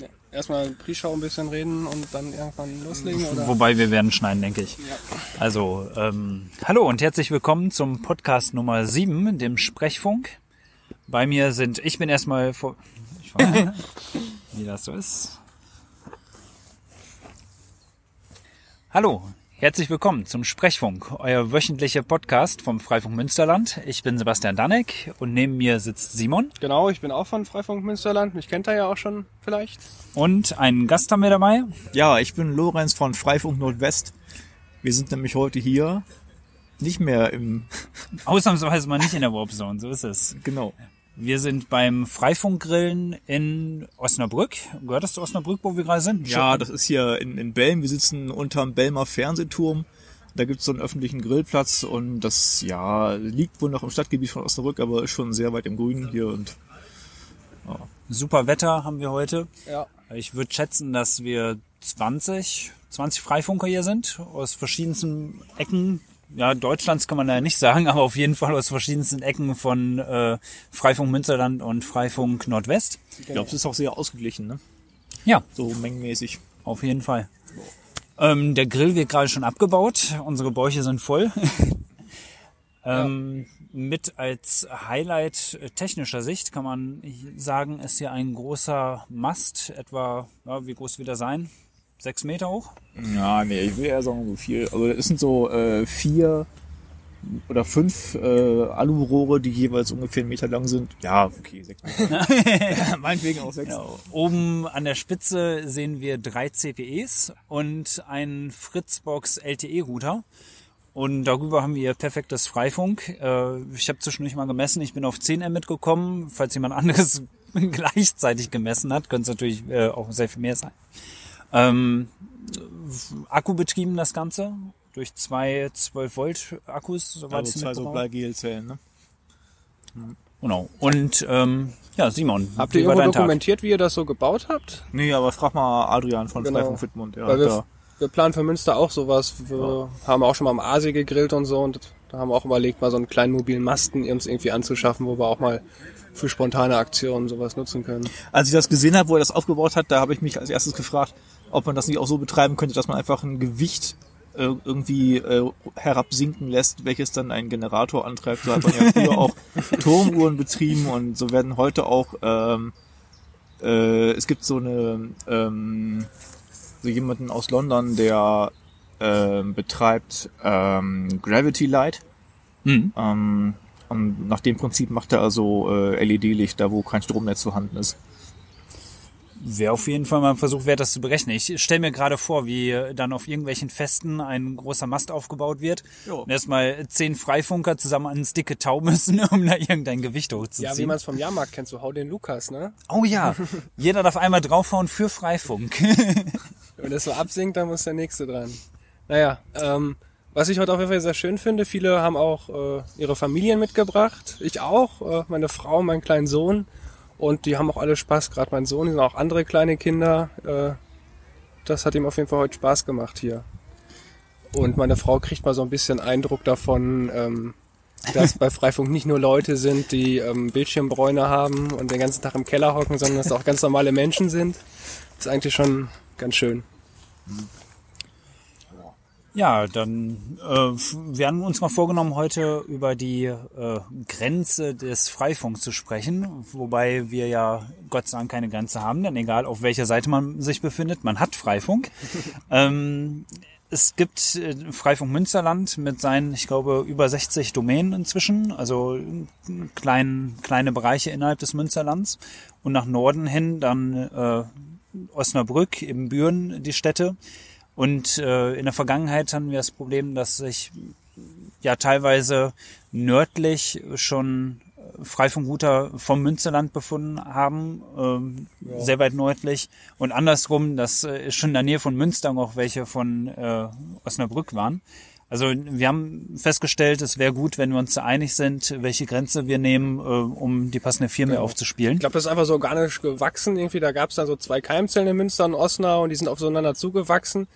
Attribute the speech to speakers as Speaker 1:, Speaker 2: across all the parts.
Speaker 1: Ja. Erstmal Pre-Show ein bisschen reden und dann irgendwann loslegen, oder?
Speaker 2: Wobei wir werden schneiden, denke ich.
Speaker 1: Ja.
Speaker 2: Also, ähm, hallo und herzlich willkommen zum Podcast Nummer 7, dem Sprechfunk. Bei mir sind, ich bin erstmal vor, ich weiß, wie das so ist. Hallo, herzlich willkommen zum Sprechfunk, euer wöchentlicher Podcast vom Freifunk Münsterland. Ich bin Sebastian Danek und neben mir sitzt Simon
Speaker 1: Genau, ich bin auch von Freifunk Münsterland. Mich kennt er ja auch schon vielleicht.
Speaker 2: und einen Gast haben wir dabei.
Speaker 3: Ja, ich bin Lorenz von Freifunk Nordwest. Wir sind nämlich heute hier nicht mehr im,
Speaker 2: Ausnahmsweise mal nicht in der Warp Zone, so ist es.
Speaker 3: genau.
Speaker 2: Wir sind beim Freifunkgrillen in Osnabrück. Gehört das zu Osnabrück, wo wir gerade sind?
Speaker 3: Ja, das ist hier in, in Belm. Wir sitzen unterm Belmer Fernsehturm. Da gibt's so einen öffentlichen Grillplatz und das, ja, liegt wohl noch im Stadtgebiet von Osnabrück, aber ist schon sehr weit im Grünen hier und
Speaker 2: Super Wetter haben wir heute.
Speaker 1: Ja.
Speaker 2: Ich würde schätzen, dass wir 20, 20 Freifunker hier sind, aus verschiedensten Ecken. Ja, Deutschlands kann man da nicht sagen, aber auf jeden Fall aus verschiedensten Ecken von äh, Freifunk Münsterland und Freifunk Nordwest.
Speaker 3: ich glaube, es ist auch sehr ausgeglichen, ne?
Speaker 2: Ja,
Speaker 3: So mengenmäßig.
Speaker 2: auf jeden Fall. Ähm, der Grill wird gerade schon abgebaut. Unsere Bäuche sind voll. ähm, Mit als Highlight äh, technischer Sicht kann man sagen, ist hier ein großer Mast, etwa, ja, wie groß wird er sein? Sechs Meter hoch?
Speaker 3: Ja, nee, ich will eher sagen so viel. Also es sind so äh, vier oder fünf äh, Alurohre, die jeweils ungefähr einen Meter lang sind. Ja, okay, sechs Meter. Meinetwegen auch sechs.
Speaker 2: Genau. Oben an der Spitze sehen wir drei CPEs und einen Fritzbox LTE-Router. Und darüber haben wir perfektes Freifunk. Äh, Ich habe zwischendurch mal gemessen, ich bin auf 10 M mitgekommen. Falls jemand anderes gleichzeitig gemessen hat, könnte es natürlich äh, auch sehr viel mehr sein. Ähm, Akku betrieben das Ganze durch zwei 12 Volt Akkus, soweit
Speaker 3: Also
Speaker 2: ich
Speaker 3: zwei so. Bleigel-Zellen, ne?
Speaker 2: Genau. Und ähm, ja, Simon,
Speaker 1: Habt ihr irgendwo
Speaker 2: dein Tag?
Speaker 1: dokumentiert, wie ihr das so gebaut habt?
Speaker 3: Nee, aber frag mal Adrian von
Speaker 1: Genau.
Speaker 3: Freifunk Wittmund. Ja,
Speaker 1: Weil wir,
Speaker 3: da.
Speaker 1: wir planen für Münster auch sowas. Wir haben auch schon mal am Aasee gegrillt und so und da haben wir auch überlegt, mal so einen kleinen mobilen Masten uns irgendwie anzuschaffen, wo wir auch mal für spontane Aktionen sowas nutzen können.
Speaker 3: Als ich das gesehen habe, wo er das aufgebaut hat, da habe ich mich als erstes gefragt, ob man das nicht auch so betreiben könnte, dass man einfach ein Gewicht äh, irgendwie äh, herabsinken lässt, welches dann einen Generator antreibt. So hat man ja früher auch Turmuhren betrieben und so werden heute auch ähm, äh, es gibt so eine ähm, so jemanden aus London, der ähm, betreibt ähm, Gravity Light.
Speaker 2: Mhm.
Speaker 3: Ähm, und nach dem Prinzip macht er also äh, LED-Licht da, wo kein Stromnetz vorhanden ist.
Speaker 2: Wäre auf jeden Fall mal ein Versuch wert, das zu berechnen. Ich stelle mir gerade vor, wie dann auf irgendwelchen Festen ein großer Mast aufgebaut wird
Speaker 3: Jo.
Speaker 2: und erstmal zehn Freifunker zusammen ans dicke Tau müssen, um da irgendein Gewicht hochzuziehen.
Speaker 1: Ja, wie man es vom Jahrmarkt kennt, so hau den Lukas, ne?
Speaker 2: oh ja, jeder darf einmal draufhauen für Freifunk.
Speaker 1: Wenn das so absinkt, dann muss der nächste dran. Naja, ähm, was ich heute auf jeden Fall sehr schön finde, viele haben auch äh, ihre Familien mitgebracht. Ich auch, äh, meine Frau, mein kleinen Sohn. Und die haben auch alle Spaß, gerade mein Sohn, sind auch andere kleine Kinder. Äh, das hat ihm auf jeden Fall heute Spaß gemacht hier. Und meine Frau kriegt mal so ein bisschen Eindruck davon, ähm, dass bei Freifunk nicht nur Leute sind, die ähm, Bildschirmbräune haben und den ganzen Tag im Keller hocken, sondern dass es auch ganz normale Menschen sind. Das ist eigentlich schon ganz schön.
Speaker 2: Ja, dann äh, wir haben uns mal vorgenommen, heute über die äh, Grenze des Freifunks zu sprechen, wobei wir ja Gott sei Dank keine Grenze haben, denn egal auf welcher Seite man sich befindet, man hat Freifunk. ähm, es gibt äh, Freifunk Münsterland mit seinen, ich glaube, über 60 Domänen inzwischen, also klein, kleine Bereiche innerhalb des Münsterlands. Und nach Norden hin dann äh, Osnabrück, eben Büren, die Städte. Und äh, in der Vergangenheit hatten wir das Problem, dass sich ja teilweise nördlich schon Freifunkrouter vom Münsterland befunden haben, ähm, sehr weit nördlich. Und andersrum, dass äh, schon in der Nähe von Münster auch welche von äh, Osnabrück waren. Also wir haben festgestellt, es wäre gut, wenn wir uns da einig sind, welche Grenze wir nehmen, äh, um die passende Firma aufzuspielen.
Speaker 1: Ich glaube, das ist einfach so organisch gewachsen irgendwie. Da gab es dann so zwei Keimzellen in Münster und Osnabrück und die sind aufeinander zugewachsen.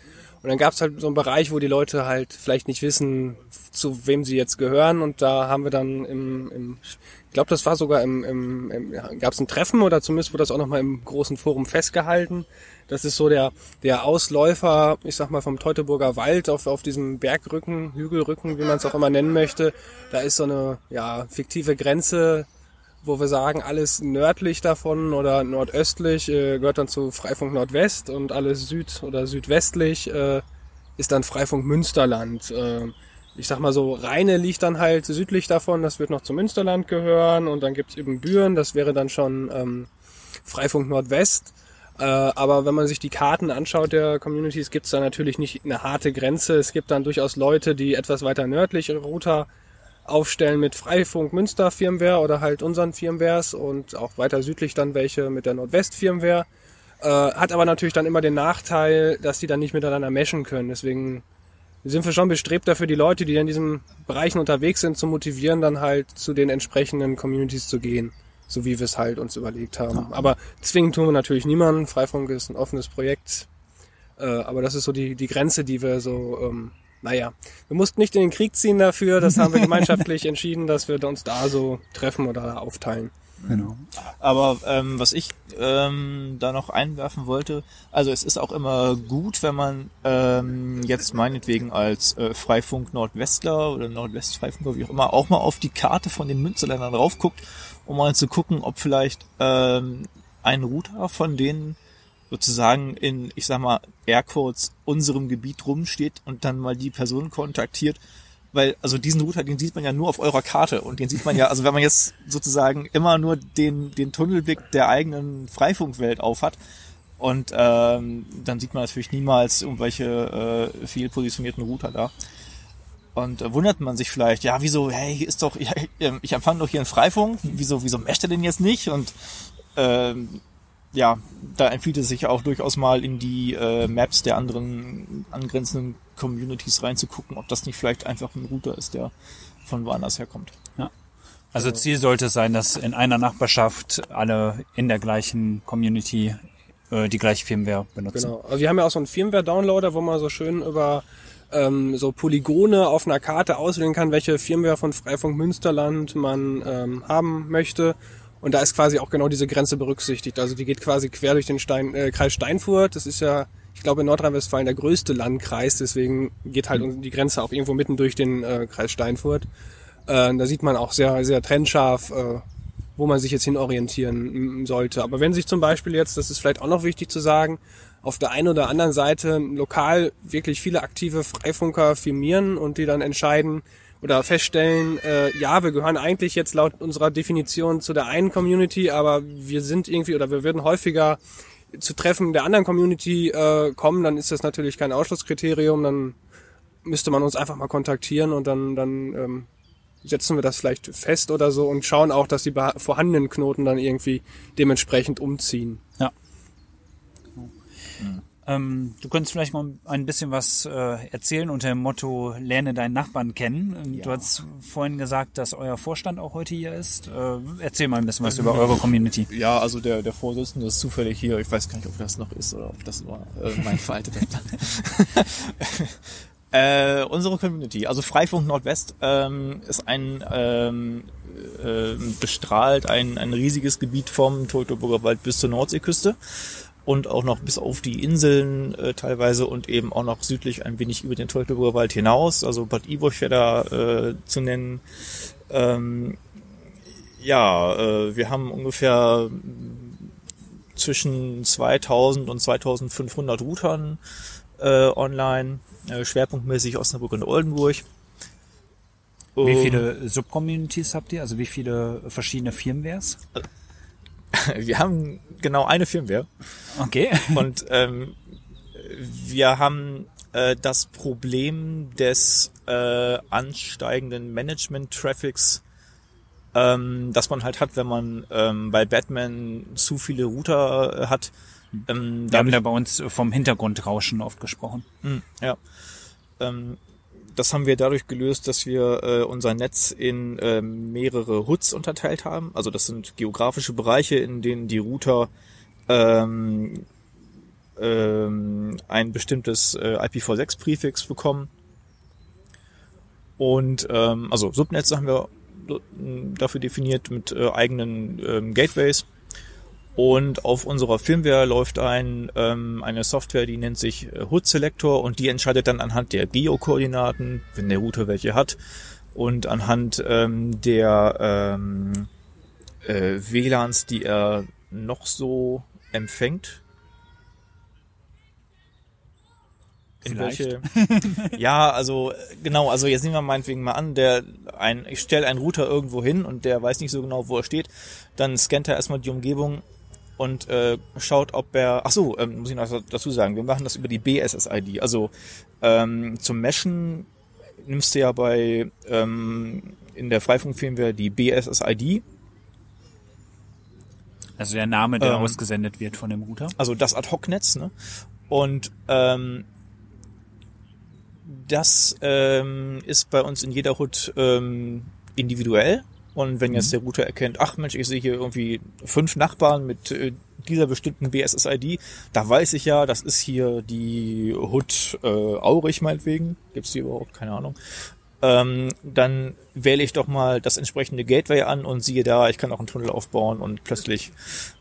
Speaker 1: Und dann gab's halt so einen Bereich, wo die Leute halt vielleicht nicht wissen, zu wem sie jetzt gehören. Und da haben wir dann im, im ich glaube, das war sogar im, im, im ja, gab's ein Treffen oder zumindest wurde das auch nochmal im großen Forum festgehalten. Das ist so der, der Ausläufer, ich sag mal, vom Teutoburger Wald auf, auf diesem Bergrücken, Hügelrücken, wie man es auch immer nennen möchte. Da ist so eine ja, fiktive Grenze wo wir sagen, alles nördlich davon oder nordöstlich äh, gehört dann zu Freifunk Nordwest und alles süd- oder südwestlich äh, ist dann Freifunk Münsterland. Äh, ich sag mal so, Rheine liegt dann halt südlich davon, das wird noch zum Münsterland gehören und dann gibt's eben Büren, das wäre dann schon ähm, Freifunk Nordwest. Äh, aber wenn man sich die Karten anschaut der Communities, gibt's da natürlich nicht eine harte Grenze. Es gibt dann durchaus Leute, die etwas weiter nördlich Router aufstellen mit Freifunk Münster Firmware oder halt unseren Firmwares und auch weiter südlich dann welche mit der Nordwest Firmware. Äh, hat aber natürlich dann immer den Nachteil, dass die dann nicht miteinander meshen können. Deswegen sind wir schon bestrebt dafür, die Leute, die in diesen Bereichen unterwegs sind, zu motivieren, dann halt zu den entsprechenden Communities zu gehen. So wie wir es halt uns überlegt haben. Aber zwingen tun wir natürlich niemanden. Freifunk ist ein offenes Projekt. Äh, aber das ist so die, die Grenze, die wir so ähm, naja, wir mussten nicht in den Krieg ziehen dafür, das haben wir gemeinschaftlich entschieden, dass wir uns da so treffen oder aufteilen.
Speaker 3: Genau. Aber ähm, was ich ähm, da noch einwerfen wollte, also es ist auch immer gut, wenn man ähm, jetzt meinetwegen als äh, Freifunk Nordwestler oder Nordwestfreifunker, wie auch immer, auch mal auf die Karte von den Münsterländern raufguckt, um mal zu gucken, ob vielleicht ähm, ein Router von denen sozusagen in, ich sag mal, Aircodes unserem Gebiet rumsteht und dann mal die Person kontaktiert, weil, also diesen Router, den sieht man ja nur auf eurer Karte und den sieht man ja, also wenn man jetzt sozusagen immer nur den, den Tunnelblick der eigenen Freifunkwelt aufhat, und ähm, dann sieht man natürlich niemals irgendwelche äh, viel positionierten Router da. Und äh, wundert man sich vielleicht, ja, wieso, hey, hier ist doch, ich, ich empfange doch hier einen Freifunk, wieso, wieso mescht er denn jetzt nicht? Und ähm, ja, da empfiehlt es sich auch durchaus mal in die äh, Maps der anderen angrenzenden Communities reinzugucken, ob das nicht vielleicht einfach ein Router ist, der von woanders herkommt.
Speaker 2: Ja. Also Ziel sollte sein, dass in einer Nachbarschaft alle in der gleichen Community äh, die gleiche Firmware benutzen.
Speaker 1: Genau. Also wir haben ja auch so einen Firmware-Downloader, wo man so schön über ähm, so Polygone auf einer Karte auswählen kann, welche Firmware von Freifunk Münsterland man ähm, haben möchte. Und da ist quasi auch genau diese Grenze berücksichtigt. Also die geht quasi quer durch den Stein, äh, Kreis Steinfurt. Das ist ja, ich glaube, in Nordrhein-Westfalen der größte Landkreis. Deswegen geht halt die Grenze auch irgendwo mitten durch den äh, Kreis Steinfurt. Äh, da sieht man auch sehr, sehr trennscharf, äh, wo man sich jetzt hin orientieren sollte. Aber wenn sich zum Beispiel jetzt, das ist vielleicht auch noch wichtig zu sagen, auf der einen oder anderen Seite lokal wirklich viele aktive Freifunker firmieren und die dann entscheiden, oder feststellen, äh, ja, wir gehören eigentlich jetzt laut unserer Definition zu der einen Community, aber wir sind irgendwie oder wir würden häufiger zu Treffen der anderen Community äh, kommen, dann ist das natürlich kein Ausschlusskriterium, dann müsste man uns einfach mal kontaktieren und dann, dann ähm, setzen wir das vielleicht fest oder so und schauen auch, dass die vorhandenen Knoten dann irgendwie dementsprechend umziehen.
Speaker 2: Ja. Mhm. Ähm, du könntest vielleicht mal ein bisschen was äh, erzählen unter dem Motto Lerne deinen Nachbarn kennen. Ähm, ja. Du hast vorhin gesagt, dass euer Vorstand auch heute hier ist. Äh, erzähl mal ein bisschen was über eure Community.
Speaker 3: Ja, also der, der Vorsitzende ist zufällig hier. Ich weiß gar nicht, ob das noch ist oder ob das nur äh, mein veralteter Äh, unsere Community, also Freifunk Nordwest, ähm, ist ein ähm, äh, bestrahlt ein, ein riesiges Gebiet vom Teutoburger Wald bis zur Nordseeküste und auch noch bis auf die Inseln äh, teilweise und eben auch noch südlich ein wenig über den Teutoburger Wald hinaus. Also Bad Iburg wäre da äh, zu nennen. Ähm, ja, äh, wir haben ungefähr zwischen 2000 und 2500 Routern äh, online, äh, schwerpunktmäßig Osnabrück und Oldenburg.
Speaker 2: Wie viele Subcommunities habt ihr? Also wie viele verschiedene Firmwares?
Speaker 3: wir haben genau eine Firmware.
Speaker 2: Okay.
Speaker 3: Und ähm, wir haben äh, das Problem des äh, ansteigenden Management-Traffics, ähm, das man halt hat, wenn man ähm, bei Batman zu viele Router äh, hat.
Speaker 2: Ähm, wir haben da bei uns vom Hintergrundrauschen oft gesprochen.
Speaker 3: Mh, hm, ja. Ähm, das haben wir dadurch gelöst, dass wir äh, unser Netz in äh, mehrere Hoods unterteilt haben. Also das sind geografische Bereiche, in denen die Router ähm, ähm, ein bestimmtes äh, IPv6-Präfix bekommen. Und ähm, also Subnetze haben wir dafür definiert mit äh, eigenen ähm, Gateways. Und auf unserer Firmware läuft ein, ähm, eine Software, die nennt sich äh, Hood Selector und die entscheidet dann anhand der Geokoordinaten, wenn der Router welche hat, und anhand ähm, der ähm, äh, WLANs, die er noch so empfängt. In
Speaker 2: Vielleicht.
Speaker 3: welche, ja, also genau, also jetzt nehmen wir meinetwegen mal an, der ein, ich stelle einen Router irgendwo hin und der weiß nicht so genau, wo er steht, dann scannt er erstmal die Umgebung und äh, schaut, ob er. Ach so, ähm, muss ich noch dazu sagen, wir machen das über die BSSID. Also ähm, zum Meshen nimmst du ja bei ähm, in der Freifunk-Firmware die BSSID,
Speaker 2: Also der Name, der
Speaker 3: Ähm,
Speaker 2: ausgesendet wird von dem Router.
Speaker 3: also das Ad-Hoc-Netz, ne? Und ähm, das ähm, ist bei uns in jeder HUD ähm, individuell. Und wenn jetzt der Router erkennt, ach Mensch, ich sehe hier irgendwie fünf Nachbarn mit äh, dieser bestimmten BSSID, da weiß ich ja, das ist hier die HUD äh, Aurich meinetwegen, gibt's die überhaupt, keine Ahnung. Ähm, dann wähle ich doch mal das entsprechende Gateway an und siehe da, ich kann auch einen Tunnel aufbauen und plötzlich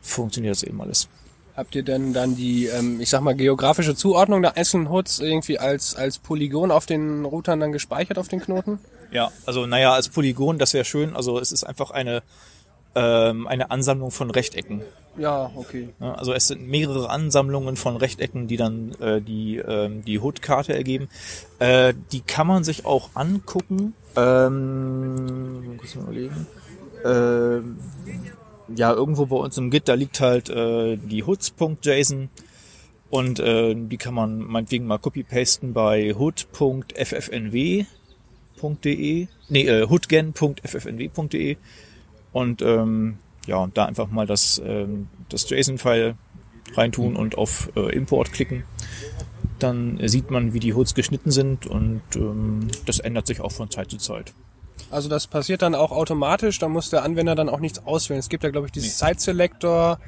Speaker 3: funktioniert das eben alles.
Speaker 1: Habt ihr denn dann die, ähm, ich sag mal, geografische Zuordnung der einzelnen Hoods irgendwie als, als Polygon auf den Routern dann gespeichert auf den Knoten?
Speaker 3: Ja, also naja, als Polygon, das wäre schön. Also es ist einfach eine, ähm, eine Ansammlung von Rechtecken.
Speaker 1: Ja, okay.
Speaker 3: Also es sind mehrere Ansammlungen von Rechtecken, die dann äh, die, ähm, die HUD-Karte ergeben. Äh, die kann man sich auch angucken. Ähm, kurz mal überlegen. Ähm, ja, irgendwo bei uns im Git, da liegt halt äh, die hoods.json und äh, die kann man meinetwegen mal copy-pasten bei hood.ffnw hoodgen.ffnw.de, nee, äh, hoodgen.ffnw.de und ähm, ja, da einfach mal das, ähm, das JSON-File reintun und auf äh, Import klicken. Dann sieht man, wie die Hoods geschnitten sind und ähm, das ändert sich auch von Zeit zu Zeit.
Speaker 1: Also das passiert dann auch automatisch, da muss der Anwender dann auch nichts auswählen. Es gibt ja, glaube ich, dieses Site Selector,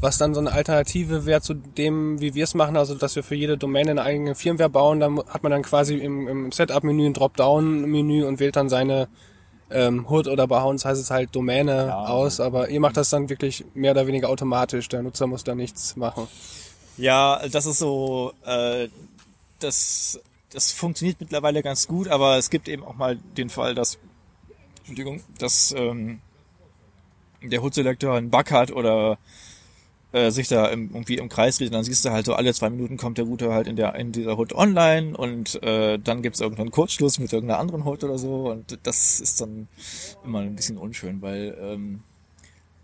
Speaker 1: was dann so eine Alternative wäre zu dem, wie wir es machen, also dass wir für jede Domäne eine eigene Firmware bauen. Dann hat man dann quasi im, im Setup-Menü ein Dropdown-Menü und wählt dann seine ähm, Hood oder bei uns heißt es halt Domäne
Speaker 3: Ja.
Speaker 1: aus, aber ihr macht das dann wirklich mehr oder weniger automatisch. Der Nutzer muss da nichts machen.
Speaker 3: Ja, das ist so, äh, das, das funktioniert mittlerweile ganz gut, aber es gibt eben auch mal den Fall, dass, Entschuldigung, dass ähm, der Hood-Selektor einen Bug hat oder äh, sich da im, irgendwie im Kreis und dann siehst du halt so, alle zwei Minuten kommt der Router halt in der in dieser Hood online und äh, dann gibt's irgendeinen Kurzschluss mit irgendeiner anderen Hood oder so und das ist dann immer ein bisschen unschön, weil ähm,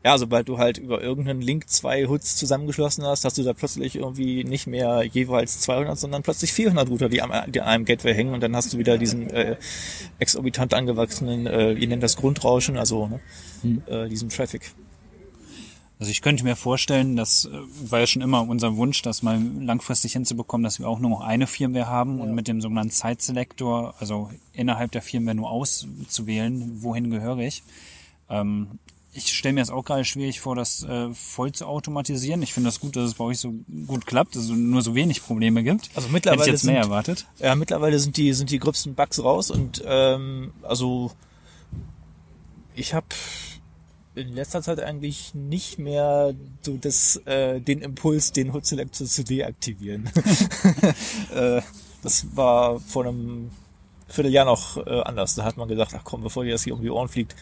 Speaker 3: ja, sobald du halt über irgendeinen Link zwei Hoods zusammengeschlossen hast, hast du da plötzlich irgendwie nicht mehr jeweils 200, sondern plötzlich 400 Router, die, am, die an einem Gateway hängen und dann hast du wieder diesen äh, exorbitant angewachsenen, äh, ihr nennt das Grundrauschen, also ne, äh, diesen Traffic.
Speaker 2: Also ich könnte mir vorstellen, das äh, war ja schon immer unser Wunsch, das mal langfristig hinzubekommen, dass wir auch nur noch eine Firmware haben und mit dem sogenannten Site Selector, also innerhalb der Firmware nur auszuwählen, wohin gehöre ich. Ähm, ich stelle mir das auch gerade schwierig vor, das äh, voll zu automatisieren. Ich finde das gut, dass es bei euch so gut klappt, dass es nur so wenig Probleme gibt.
Speaker 3: Also
Speaker 2: Hätte
Speaker 3: mittlerweile
Speaker 2: ich jetzt mehr
Speaker 3: sind-
Speaker 2: erwartet.
Speaker 3: Ja, mittlerweile sind die sind die gröbsten Bugs raus und ähm, also ich habe in letzter Zeit eigentlich nicht mehr so das äh, den Impuls, den Hood Selector zu deaktivieren. äh, das war vor einem Vierteljahr noch äh, anders. Da hat man gesagt, ach komm, bevor dir das hier um die Ohren fliegt,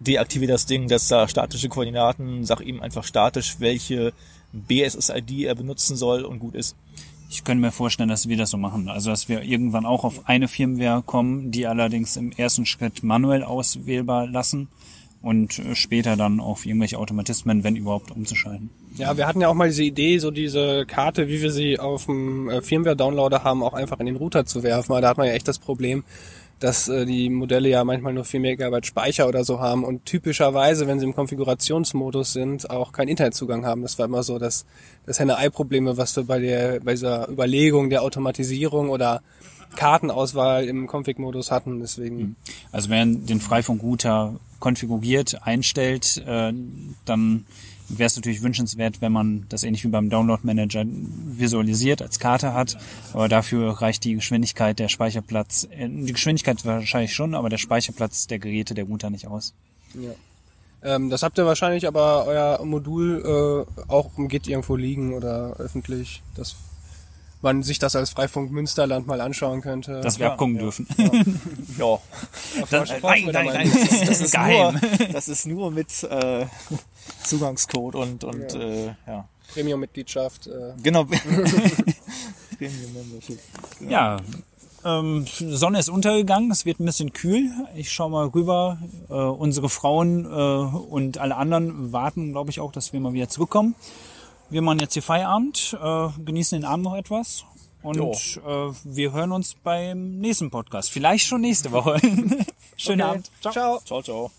Speaker 3: deaktiviere das Ding, setzt da statische Koordinaten, sag ihm einfach statisch, welche BSSID er benutzen soll und gut ist.
Speaker 2: Ich könnte mir vorstellen, dass wir das so machen. Also, dass wir irgendwann auch auf eine Firmware kommen, die allerdings im ersten Schritt manuell auswählbar lassen und äh, später dann auf irgendwelche Automatismen, wenn überhaupt, umzuschalten.
Speaker 1: Ja, wir hatten ja auch mal diese Idee, so diese Karte, wie wir sie auf dem äh, Firmware-Downloader haben, auch einfach in den Router zu werfen. Aber da hat man ja echt das Problem, dass äh, die Modelle ja manchmal nur 4 Megabyte Speicher oder so haben und typischerweise, wenn sie im Konfigurationsmodus sind, auch keinen Internetzugang haben. Das war immer so das, das Henne-Ei-Probleme, was wir bei der, bei dieser Überlegung der Automatisierung oder Kartenauswahl im Config-Modus hatten. Deswegen,
Speaker 2: Also, wer den Freifunk-Router konfiguriert, einstellt, äh, dann wäre es natürlich wünschenswert, wenn man das ähnlich wie beim Download-Manager visualisiert als Karte hat. Aber dafür reicht die Geschwindigkeit der Speicherplatz, äh, die Geschwindigkeit wahrscheinlich schon, aber der Speicherplatz der Geräte der Router nicht aus.
Speaker 1: Ja. Ähm, das habt ihr wahrscheinlich aber euer Modul äh, auch geht irgendwo liegen oder öffentlich, dass man sich das als Freifunk Münsterland mal anschauen könnte.
Speaker 2: Dass wir abgucken dürfen.
Speaker 3: Ja.
Speaker 2: Das, nein, nein, nein, das ist,
Speaker 3: Das ist
Speaker 2: geheim.
Speaker 3: nur, das ist nur mit äh, Zugangscode und, und
Speaker 1: Ja.
Speaker 3: Äh, ja.
Speaker 1: Premium-Mitgliedschaft. Äh,
Speaker 3: Genau. Premium Membership.
Speaker 2: Ja, ähm, Sonne ist untergegangen, es wird ein bisschen kühl. Ich schaue mal rüber. Äh, unsere Frauen äh, und alle anderen warten, glaube ich, auch, dass wir mal wieder zurückkommen. Wir machen jetzt hier Feierabend, äh, genießen den Abend noch etwas und äh, wir hören uns beim nächsten Podcast. Vielleicht schon nächste Woche. Schönen
Speaker 1: Okay.
Speaker 2: Abend.
Speaker 1: Ciao.
Speaker 3: Ciao, ciao.